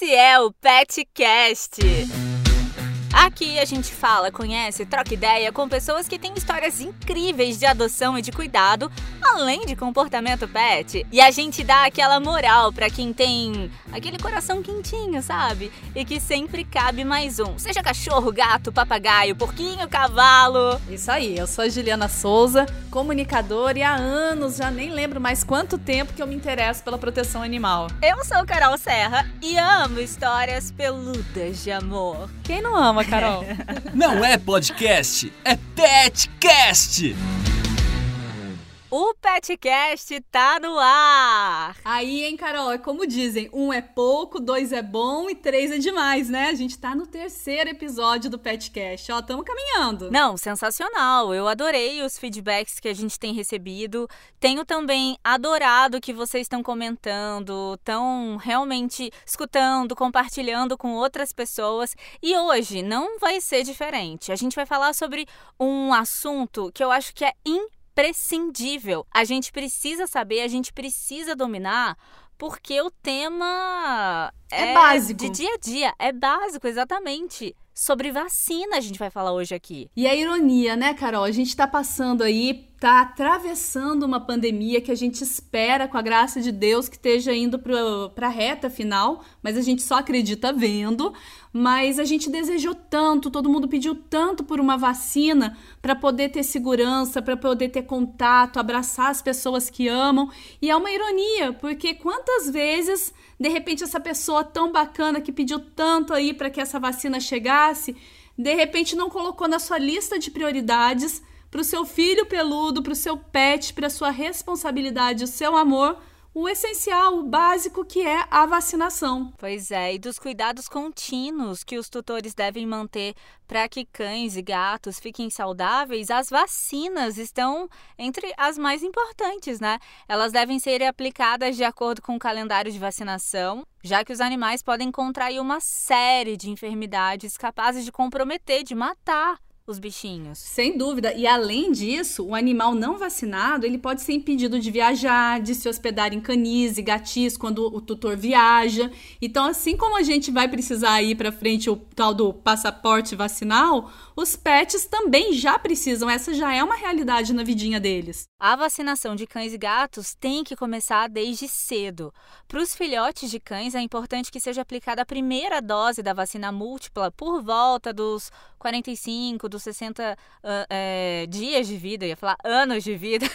Esse é o PetCast. Aqui a gente fala, conhece, troca ideia com pessoas que têm histórias incríveis de adoção e de cuidado, além de comportamento pet. E a gente dá aquela moral para quem tem aquele coração quentinho, sabe? E que sempre cabe mais um. Seja cachorro, gato, papagaio, porquinho, cavalo. Isso aí, eu sou a Juliana Souza, comunicadora e há anos, já nem lembro mais quanto tempo que eu me interesso pela proteção animal. Eu sou Carol Serra e amo histórias peludas de amor. Quem não ama, Carol? Não é podcast, é petcast! O Petcast tá no ar! Aí, hein, Carol? É como dizem: um é pouco, dois é bom e três é demais, né? A gente tá no terceiro episódio do Petcast. Ó, tamo caminhando. Não, sensacional. Eu adorei os feedbacks que a gente tem recebido. Tenho também adorado que vocês estão comentando, estão realmente escutando, compartilhando com outras pessoas. E hoje não vai ser diferente. A gente vai falar sobre um assunto que eu acho que é importante imprescindível. A gente precisa saber, a gente precisa dominar, porque o tema é, é básico. De dia a dia, é básico, exatamente sobre vacina a gente vai falar hoje aqui. E a ironia, né, Carol? A gente tá passando aí, tá atravessando uma pandemia que a gente espera, com a graça de Deus, que esteja indo para a reta final, mas a gente só acredita vendo. Mas a gente desejou tanto, todo mundo pediu tanto por uma vacina para poder ter segurança, para poder ter contato, abraçar as pessoas que amam. E é uma ironia, porque quantas vezes de repente essa pessoa tão bacana que pediu tanto aí para que essa vacina chegasse, de repente não colocou na sua lista de prioridades para o seu filho peludo, para o seu pet, para a sua responsabilidade, o seu amor o essencial, o básico que é a vacinação. Pois é, e dos cuidados contínuos que os tutores devem manter para que cães e gatos fiquem saudáveis, as vacinas estão entre as mais importantes, né? Elas devem ser aplicadas de acordo com o calendário de vacinação, já que os animais podem contrair uma série de enfermidades capazes de comprometer, de matar os bichinhos. Sem dúvida. E além disso, o animal não vacinado, ele pode ser impedido de viajar, de se hospedar em canis e gatis quando o tutor viaja. Então, assim como a gente vai precisar ir para frente o tal do passaporte vacinal, os pets também já precisam. Essa já é uma realidade na vidinha deles. A vacinação de cães e gatos tem que começar desde cedo. Para os filhotes de cães, é importante que seja aplicada a primeira dose da vacina múltipla por volta dos 45, dos 60 uh, é, dias de vida, ia falar anos de vida,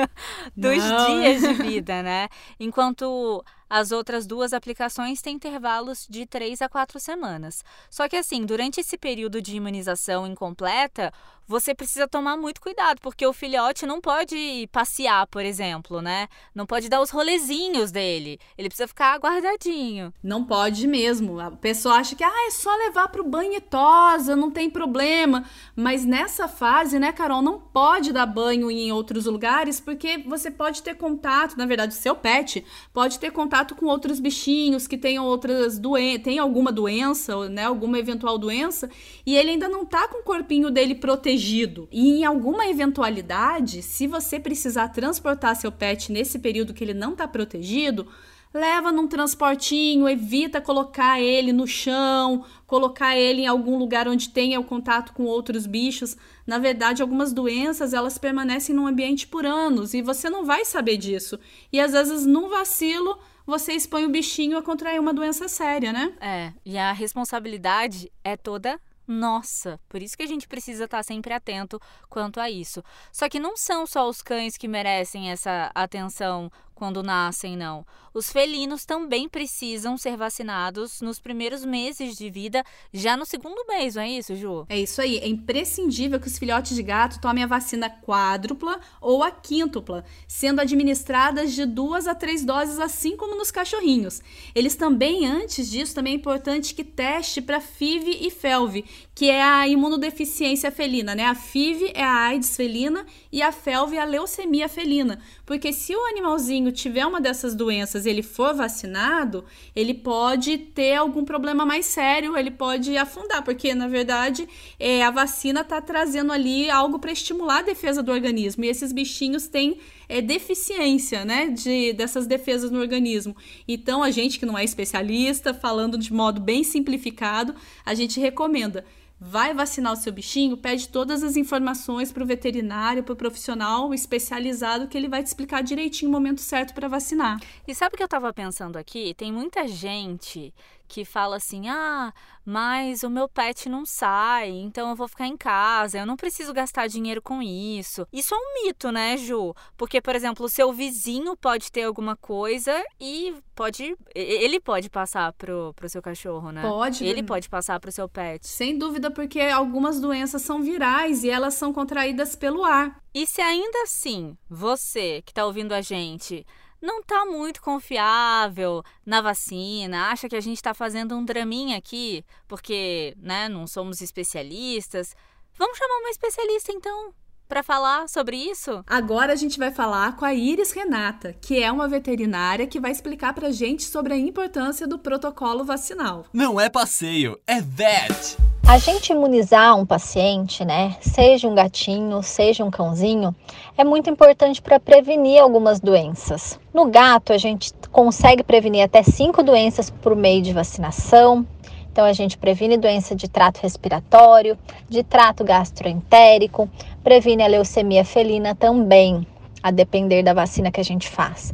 dos Não. dias de vida, né? Enquanto as outras duas aplicações têm intervalos de 3 a 4 semanas. Só que assim, durante esse período de imunização incompleta, você precisa tomar muito cuidado, porque o filhote não pode passear, por exemplo, né? Não pode dar os rolezinhos dele. Ele precisa ficar guardadinho. Não pode mesmo. A pessoa acha que ah, é só levar para o banho e tosa, não tem problema. Mas nessa fase, né, Carol, não pode dar banho em outros lugares, porque você pode ter contato, na verdade, seu pet pode ter contato com outros bichinhos que tenham outras doenças, tem alguma doença, né, alguma eventual doença, e ele ainda não tá com o corpinho dele protegido protegido. E em alguma eventualidade, se você precisar transportar seu pet nesse período que ele não está protegido, leva num transportinho, evita colocar ele no chão, colocar ele em algum lugar onde tenha o contato com outros bichos. Na verdade, algumas doenças, elas permanecem no ambiente por anos e você não vai saber disso. E às vezes, num vacilo, você expõe o bichinho a contrair uma doença séria, né? É, e a responsabilidade é toda nossa, por isso que a gente precisa estar sempre atento quanto a isso. Só que não são só os cães que merecem essa atenção quando nascem, não. Os felinos também precisam ser vacinados nos primeiros meses de vida, já no segundo mês, não é isso, Ju? É isso aí. É imprescindível que os filhotes de gato tomem a vacina quádrupla ou a quíntupla, sendo administradas de duas a três doses, assim como nos cachorrinhos. Eles também, antes disso, também é importante que teste para FIV e FeLV, que é a imunodeficiência felina, né? A FIV é a AIDS felina e a FeLV é a leucemia felina. Porque se o animalzinho tiver uma dessas doenças ele for vacinado, ele pode ter algum problema mais sério, ele pode afundar, porque na verdade é, a vacina está trazendo ali algo para estimular a defesa do organismo. E esses bichinhos têm é, deficiência, né, de, dessas defesas no organismo. Então, a gente que não é especialista, falando de modo bem simplificado, a gente recomenda vai vacinar o seu bichinho, pede todas as informações para o veterinário, para o profissional especializado, que ele vai te explicar direitinho o momento certo para vacinar. E sabe o que eu estava pensando aqui? Tem muita gente que fala assim: ah, mas o meu pet não sai, então eu vou ficar em casa, eu não preciso gastar dinheiro com isso. Isso é um mito, né, Ju? Porque, por exemplo, o seu vizinho pode ter alguma coisa e pode. Ele pode passar pro, pro seu cachorro, né? Pode. Ele pode passar pro seu pet. Sem dúvida, porque algumas doenças são virais e elas são contraídas pelo ar. E se ainda assim, você que está ouvindo a gente não está muito confiável na vacina, acha que a gente está fazendo um draminha aqui, porque né, não somos especialistas. Vamos chamar uma especialista então para falar sobre isso? Agora a gente vai falar com a Iris Renata, que é uma veterinária que vai explicar para gente sobre a importância do protocolo vacinal. Não é passeio, é vet! A gente imunizar um paciente, né, seja um gatinho, seja um cãozinho, é muito importante para prevenir algumas doenças. No gato, a gente consegue prevenir até cinco doenças por meio de vacinação. Então, a gente previne doença de trato respiratório, de trato gastroentérico, previne a leucemia felina também, a depender da vacina que a gente faz.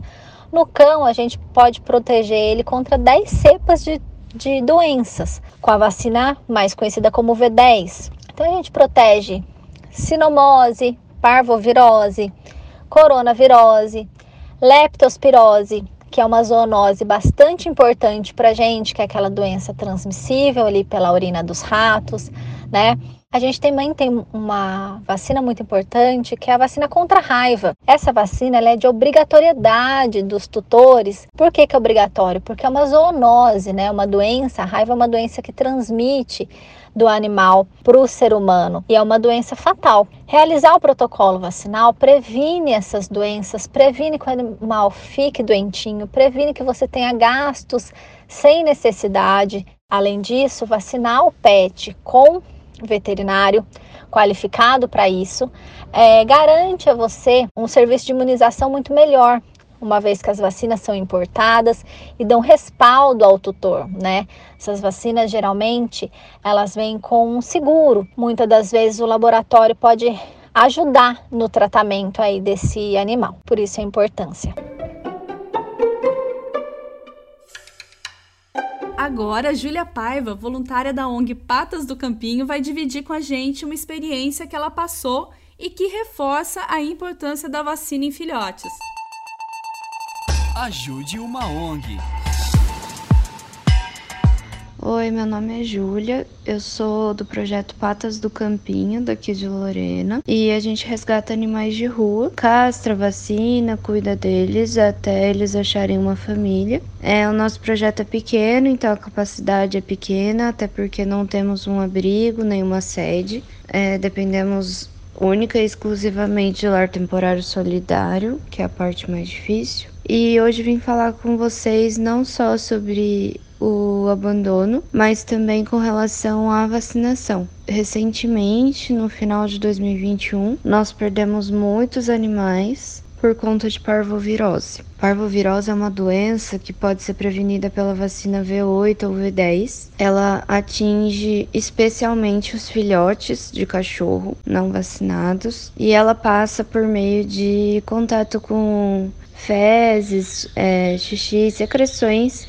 No cão, a gente pode proteger ele contra 10 cepas de de doenças, com a vacina mais conhecida como V10. Então a gente protege sinomose, parvovirose, coronavirose, leptospirose, que é uma zoonose bastante importante para gente, que é aquela doença transmissível ali pela urina dos ratos, né? A gente também tem uma vacina muito importante, que é a vacina contra a raiva. Essa vacina é de obrigatoriedade dos tutores. Por que, que é obrigatório? Porque é uma zoonose, né? Uma doença, a raiva é uma doença que transmite do animal para o ser humano e é uma doença fatal. Realizar o protocolo vacinal previne essas doenças, previne que o animal fique doentinho, previne que você tenha gastos sem necessidade. Além disso, vacinar o pet com veterinário qualificado para isso, é, garante a você um serviço de imunização muito melhor, uma vez que as vacinas são importadas e dão respaldo ao tutor, né? Essas vacinas geralmente elas vêm com um seguro. Muitas das vezes o laboratório pode ajudar no tratamento aí desse animal. Por isso a importância. Agora, Júlia Paiva, voluntária da ONG Patas do Campinho, vai dividir com a gente uma experiência que ela passou e que reforça a importância da vacina em filhotes. Ajude uma ONG. Oi, meu nome é Júlia, eu sou do projeto Patas do Campinho, daqui de Lorena, e a gente resgata animais de rua, castra, vacina, cuida deles até eles acharem uma família. É, o nosso projeto é pequeno, então a capacidade é pequena, até porque não temos um abrigo, nenhuma sede, é, dependemos única e exclusivamente de lar temporário solidário, que é a parte mais difícil. E hoje vim falar com vocês não só sobre o abandono, mas também com relação à vacinação. Recentemente, no final de 2021, nós perdemos muitos animais por conta de parvovirose. Parvovirose é uma doença que pode ser prevenida pela vacina V8 ou V10. Ela atinge especialmente os filhotes de cachorro não vacinados e ela passa por meio de contato com fezes, é, xixi, secreções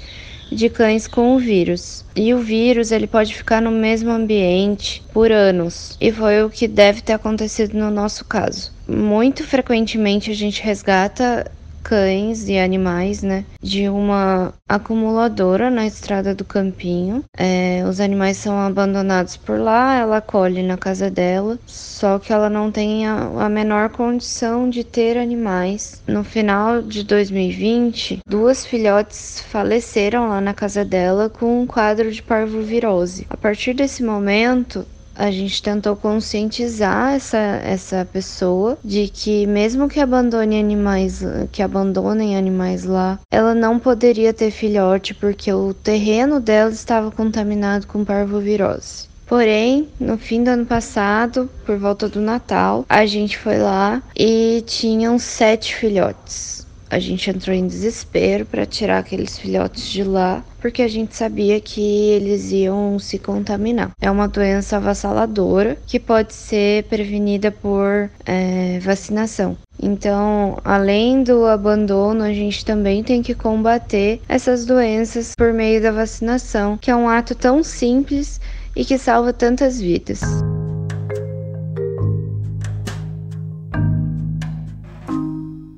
de cães com o vírus. E o vírus ele pode ficar no mesmo ambiente por anos, e foi o que deve ter acontecido no nosso caso. Muito frequentemente a gente resgata cães e animais, né, de uma acumuladora na estrada do campinho. É, os animais são abandonados por lá, ela colhe na casa dela, só que ela não tem a, a menor condição de ter animais. No final de 2020, duas filhotes faleceram lá na casa dela com um quadro de parvovirose. A partir desse momento, a gente tentou conscientizar essa, essa pessoa de que mesmo que abandone animais, que abandonem animais lá, ela não poderia ter filhote porque o terreno dela estava contaminado com parvovirose. Porém, no fim do ano passado, por volta do Natal, a gente foi lá e tinham sete filhotes. A gente entrou em desespero para tirar aqueles filhotes de lá, porque a gente sabia que eles iam se contaminar. É uma doença avassaladora que pode ser prevenida por é, vacinação. Então, além do abandono, a gente também tem que combater essas doenças por meio da vacinação, que é um ato tão simples e que salva tantas vidas.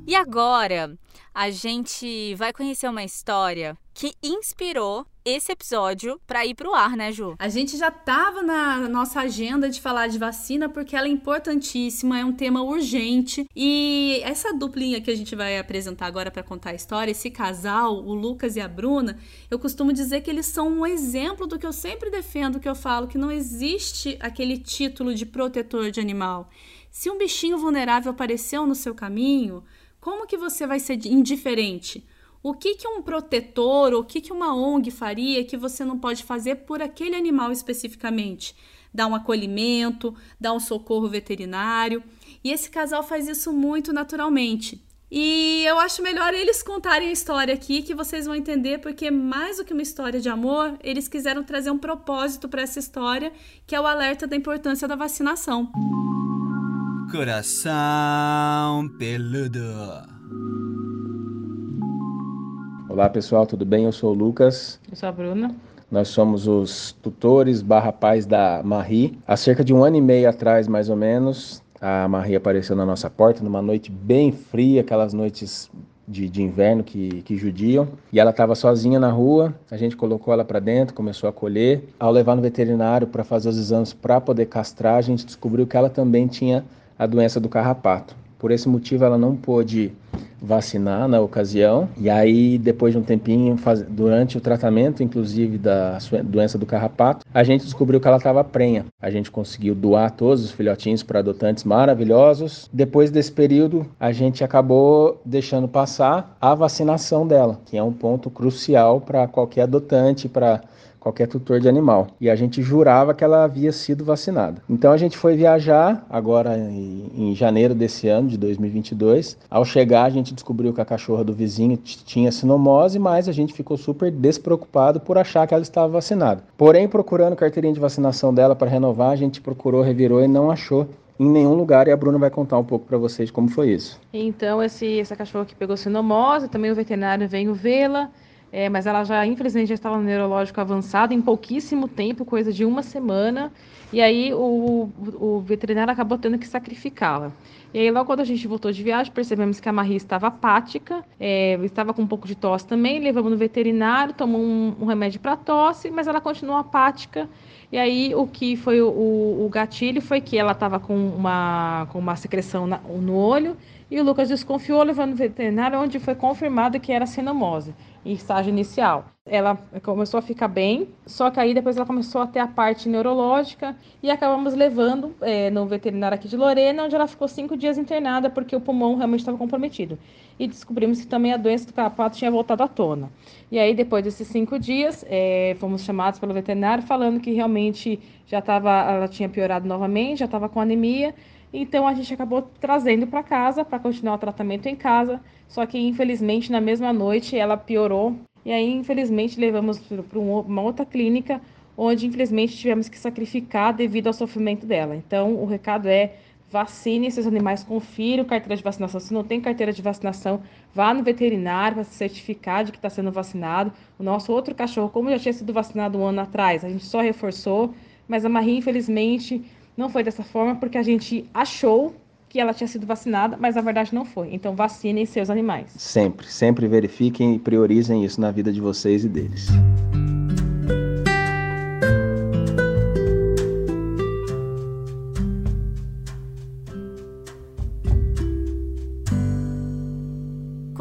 E agora, a gente vai conhecer uma história que inspirou esse episódio para ir pro ar, né, Ju? A gente já tava na nossa agenda de falar de vacina porque ela é importantíssima, é um tema urgente e essa duplinha que a gente vai apresentar agora para contar a história, esse casal, o Lucas e a Bruna, eu costumo dizer que eles são um exemplo do que eu sempre defendo, que eu falo que não existe aquele título de protetor de animal. Se um bichinho vulnerável apareceu no seu caminho, como que você vai ser indiferente? O que, que um protetor, o que, que uma ONG faria que você não pode fazer por aquele animal especificamente? Dar um acolhimento, dar um socorro veterinário. E esse casal faz isso muito naturalmente. E eu acho melhor eles contarem a história aqui que vocês vão entender, porque mais do que uma história de amor, eles quiseram trazer um propósito para essa história, que é o alerta da importância da vacinação. Coração peludo. Olá pessoal, tudo bem? Eu sou o Lucas. Eu sou a Bruna. Nós somos os tutores barra pais da Marie. Há cerca de um ano e meio atrás, mais ou menos, a Marie apareceu na nossa porta numa noite bem fria, aquelas noites de, de inverno que, que judiam. E ela estava sozinha na rua, a gente colocou ela para dentro, começou a colher. Ao levar no veterinário para fazer os exames para poder castrar, a gente descobriu que ela também tinha a doença do carrapato. Por esse motivo, ela não pôde vacinar na ocasião. E aí, depois de um tempinho, faz... durante o tratamento, inclusive da doença do carrapato, a gente descobriu que ela estava prenha. A gente conseguiu doar todos os filhotinhos para adotantes maravilhosos. Depois desse período, a gente acabou deixando passar a vacinação dela, que é um ponto crucial para qualquer adotante, para qualquer tutor de animal. E a gente jurava que ela havia sido vacinada. Então a gente foi viajar agora em, janeiro desse ano, de 2022. Ao chegar, a gente descobriu que a cachorra do vizinho tinha sinomose, mas a gente ficou super despreocupado por achar que ela estava vacinada. Porém, procurando carteirinha de vacinação dela para renovar, a gente procurou, revirou e não achou em nenhum lugar e a Bruna vai contar um pouco para vocês como foi isso. Então, esse, essa cachorra que pegou sinomose, também o veterinário veio vê-la, é, mas ela já, infelizmente, já estava no neurológico avançado em pouquíssimo tempo, coisa de uma semana. E aí o, o veterinário acabou tendo que sacrificá-la. E aí, logo quando a gente voltou de viagem, percebemos que a Marie estava apática, é, estava com um pouco de tosse também. Levamos no veterinário, tomou um, um remédio para tosse, mas ela continuou apática. E aí, o que foi o, o gatilho foi que ela estava com uma, com uma secreção na, no olho e o Lucas desconfiou, levando no veterinário, onde foi confirmado que era sinomose, em estágio inicial. Ela começou a ficar bem, só que aí depois ela começou a ter a parte neurológica e acabamos levando é, no veterinário aqui de Lorena, onde ela ficou cinco dias internada porque o pulmão realmente estava comprometido. E descobrimos que também a doença do carrapato tinha voltado à tona. E aí, depois desses cinco dias, é, fomos chamados pelo veterinário falando que realmente já estava, ela tinha piorado novamente, já estava com anemia então a gente acabou trazendo para casa para continuar o tratamento em casa. Só que infelizmente na mesma noite ela piorou e aí infelizmente levamos para uma outra clínica onde infelizmente tivemos que sacrificar devido ao sofrimento dela. Então o recado é vacine seus animais, confira o carteira de vacinação. Se não tem carteira de vacinação, vá no veterinário para se certificar de que está sendo vacinado. O nosso outro cachorro, como já tinha sido vacinado um ano atrás, a gente só reforçou, mas a Marie, infelizmente, não foi dessa forma porque a gente achou que ela tinha sido vacinada, mas na verdade não foi. Então vacinem seus animais. Sempre, sempre verifiquem e priorizem isso na vida de vocês e deles.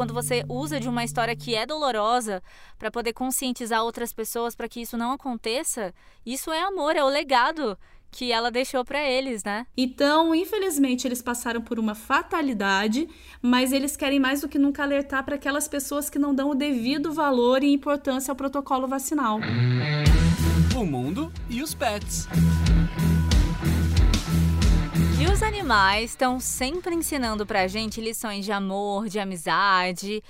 quando você usa de uma história que é dolorosa para poder conscientizar outras pessoas para que isso não aconteça, isso é amor, é o legado que ela deixou para eles, né? Então, infelizmente, eles passaram por uma fatalidade, mas eles querem mais do que nunca alertar para aquelas pessoas que não dão o devido valor e importância ao protocolo vacinal. O mundo e os pets. E os animais estão sempre ensinando pra gente lições de amor, de amizade.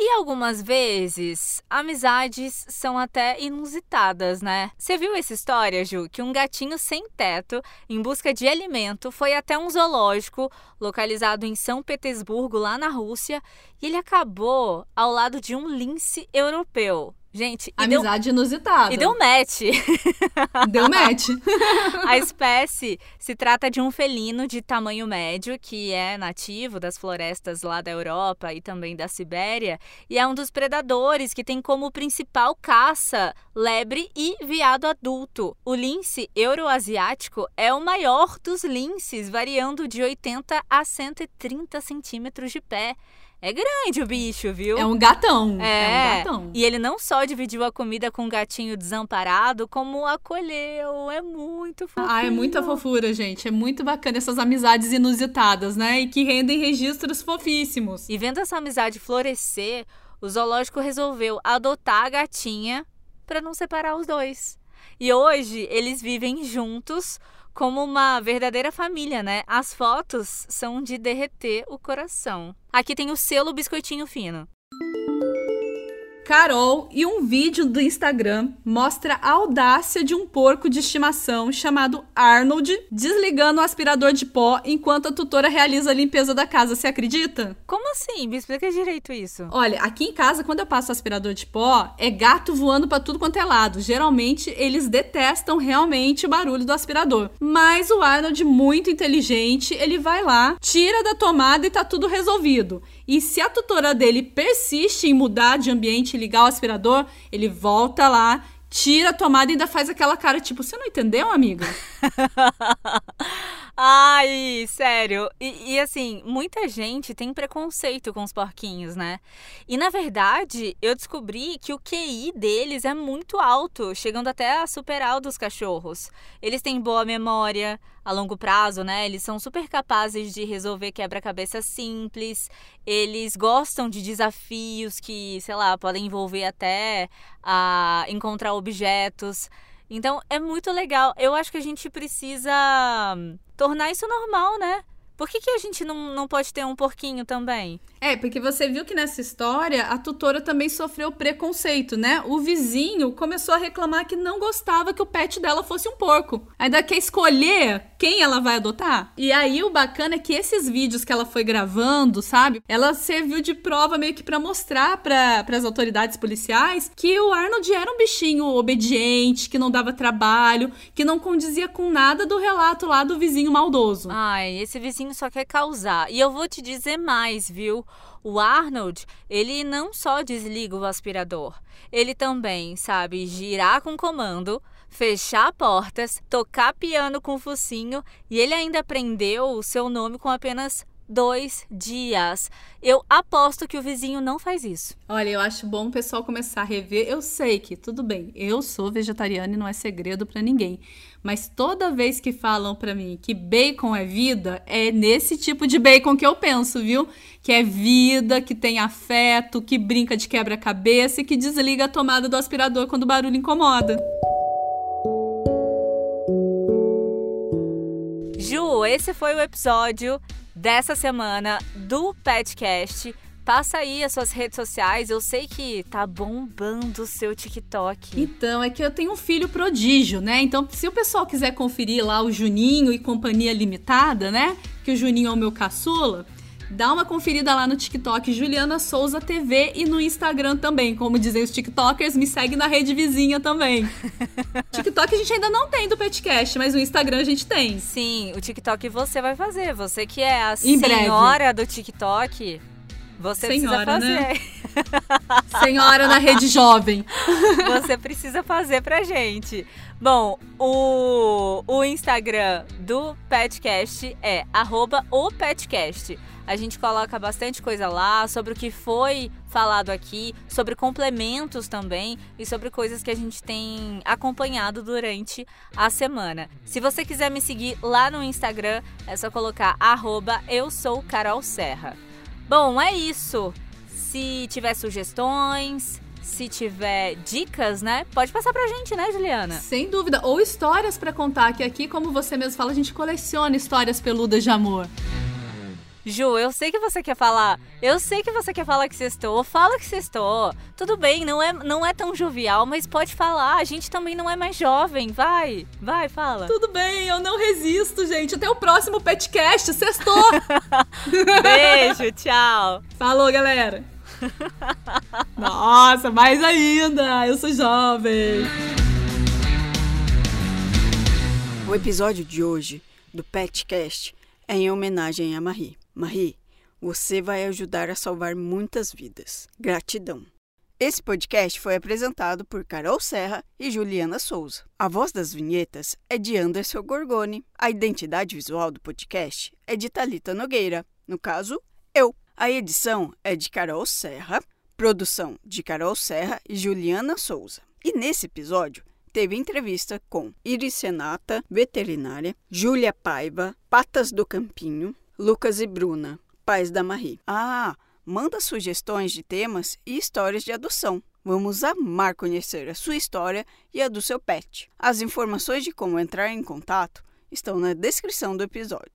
E algumas vezes, amizades são até inusitadas, né? Você viu essa história, Ju? Que um gatinho sem teto, em busca de alimento, foi até um zoológico localizado em São Petersburgo, lá na Rússia, e ele acabou ao lado de um lince europeu. Gente, amizade deu, inusitada. E deu match. Deu match. a espécie se trata de um felino de tamanho médio que é nativo das florestas lá da Europa e também da Sibéria e é um dos predadores que tem como principal caça lebre e veado adulto. O lince euroasiático é o maior dos linces, variando de 80 a 130 centímetros de pé. É grande o bicho, viu? É um gatão. É. é um gatão. E ele não só dividiu a comida com um gatinho desamparado, como acolheu. É muito fofinho. Ah, é muita fofura, gente. É muito bacana essas amizades inusitadas, né? E que rendem registros fofíssimos. E vendo essa amizade florescer, o zoológico resolveu adotar a gatinha para não separar os dois. E hoje eles vivem juntos como uma verdadeira família, né? As fotos são de derreter o coração. Aqui tem o selo biscoitinho fino. Carol e um vídeo do Instagram mostra a audácia de um porco de estimação chamado Arnold desligando o aspirador de pó enquanto a tutora realiza a limpeza da casa. Você acredita? Como assim? Me explica direito isso. Olha, aqui em casa, quando eu passo o aspirador de pó, é gato voando para tudo quanto é lado. Geralmente, eles detestam realmente o barulho do aspirador. Mas o Arnold, muito inteligente, ele vai lá, tira da tomada e tá tudo resolvido. E se a tutora dele persiste em mudar de ambiente e ligar o aspirador, ele volta lá, tira a tomada e ainda faz aquela cara tipo: Você não entendeu, amiga? Ai, sério. E, e, assim, muita gente tem preconceito com os porquinhos, né? E na verdade, eu descobri que o QI deles é muito alto, chegando até a superar o dos cachorros. Eles têm boa memória a longo prazo, né? Eles são super capazes de resolver quebra-cabeça simples. Eles gostam de desafios que, sei lá, podem envolver até a encontrar objetos. Então é muito legal. Eu acho que a gente precisa tornar isso normal, né? Por que, que a gente não, não pode ter um porquinho também? É, porque você viu que nessa história a tutora também sofreu preconceito, né? O vizinho começou a reclamar que não gostava que o pet dela fosse um porco. Ainda quer escolher quem ela vai adotar. E aí o bacana é que esses vídeos que ela foi gravando, sabe? Ela serviu de prova meio que para mostrar para as autoridades policiais que o Arnold era um bichinho obediente, que não dava trabalho, que não condizia com nada do relato lá do vizinho maldoso. Ai, esse vizinho só quer causar. E eu vou te dizer mais, viu? O Arnold, ele não só desliga o aspirador, ele também sabe girar com comando, fechar portas, tocar piano com focinho e ele ainda aprendeu o seu nome com apenas dois dias. Eu aposto que o vizinho não faz isso. Olha, eu acho bom o pessoal começar a rever. Eu sei que, tudo bem, eu sou vegetariana e não é segredo para ninguém. Mas toda vez que falam para mim que bacon é vida, é nesse tipo de bacon que eu penso, viu? Que é vida, que tem afeto, que brinca de quebra-cabeça e que desliga a tomada do aspirador quando o barulho incomoda. Esse foi o episódio dessa semana do Petcast. Passa aí as suas redes sociais. Eu sei que tá bombando o seu TikTok. Então, é que eu tenho um filho prodígio, né? Então, se o pessoal quiser conferir lá o Juninho e Companhia Limitada, né? Que o Juninho é o meu caçula. Dá uma conferida lá no TikTok Juliana Souza TV e no Instagram também. Como dizem os TikTokers, me segue na rede vizinha também. TikTok a gente ainda não tem do Petcast, mas o Instagram a gente tem. Sim, o TikTok você vai fazer. Você que é a em senhora breve. do TikTok, você senhora, precisa né? fazer. Né? senhora na rede jovem. Você precisa fazer pra gente. Bom, o, o Instagram do Petcast é arroba o Petcast. A gente coloca bastante coisa lá sobre o que foi falado aqui, sobre complementos também e sobre coisas que a gente tem acompanhado durante a semana. Se você quiser me seguir lá no Instagram, é só colocar arroba eu sou Carol Serra. Bom, é isso. Se tiver sugestões, se tiver dicas, né? Pode passar pra gente, né, Juliana? Sem dúvida. Ou histórias para contar, que aqui, como você mesmo fala, a gente coleciona histórias peludas de amor. Ju, eu sei que você quer falar. Eu sei que você quer falar que sextou. Fala que sextou. Tudo bem, não é, não é tão jovial, mas pode falar. A gente também não é mais jovem. Vai, vai, fala. Tudo bem, eu não resisto, gente. Até o próximo Petcast. Sextou! Beijo, tchau. Falou, galera. Nossa, mais ainda! Eu sou jovem! O episódio de hoje do Petcast é em homenagem a Marie. Marie, você vai ajudar a salvar muitas vidas. Gratidão. Esse podcast foi apresentado por Carol Serra e Juliana Souza. A voz das vinhetas é de Anderson Gorgoni. A identidade visual do podcast é de Talita Nogueira, no caso, eu. A edição é de Carol Serra, produção de Carol Serra e Juliana Souza. E nesse episódio teve entrevista com Iris Senata, veterinária, Júlia Paiva, Patas do Campinho, Lucas e Bruna, pais da Marie. Ah, manda sugestões de temas e histórias de adoção. Vamos amar conhecer a sua história e a do seu pet. As informações de como entrar em contato estão na descrição do episódio.